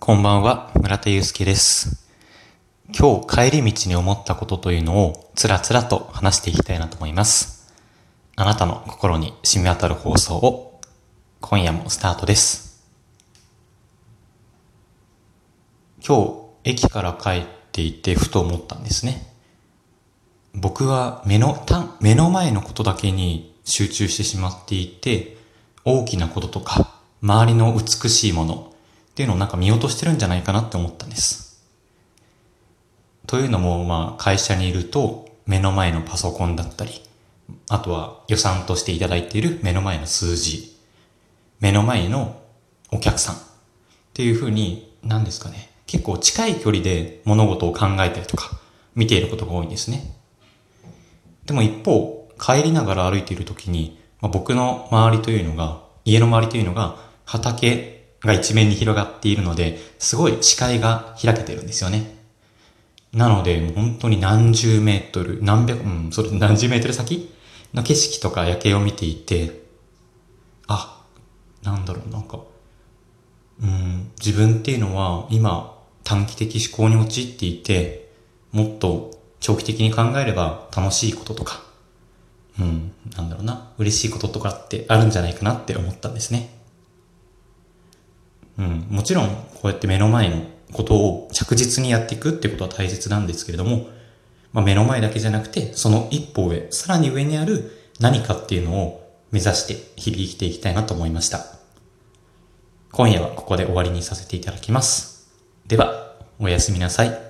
こんばんは、村田祐介です。今日帰り道に思ったことというのをつらつらと話していきたいなと思います。あなたの心に染み渡る放送を今夜もスタートです。今日駅から帰っていてふと思ったんですね。僕は目の、た目の前のことだけに集中してしまっていて、大きなこととか、周りの美しいものっていうのをなんか見落としてるんじゃないかなって思ったんです。というのも、まあ、会社にいると、目の前のパソコンだったり、あとは予算としていただいている目の前の数字、目の前のお客さんっていうふうに、何ですかね、結構近い距離で物事を考えたりとか、見ていることが多いんですね。でも一方、帰りながら歩いているときに、まあ、僕の周りというのが、家の周りというのが、畑が一面に広がっているので、すごい視界が開けてるんですよね。なので、もう本当に何十メートル、何百、うん、それ何十メートル先の景色とか夜景を見ていて、あ、なんだろう、なんか、うん、自分っていうのは今短期的思考に陥っていて、もっと長期的に考えれば楽しいこととか、うん、なんだろうな、嬉しいこととかってあるんじゃないかなって思ったんですね。うん、もちろんこうやって目の前のことを着実にやっていくってことは大切なんですけれども、まあ、目の前だけじゃなくて、その一歩上、さらに上にある何かっていうのを目指して日々生きていきたいなと思いました。今夜はここで終わりにさせていただきます。では、おやすみなさい。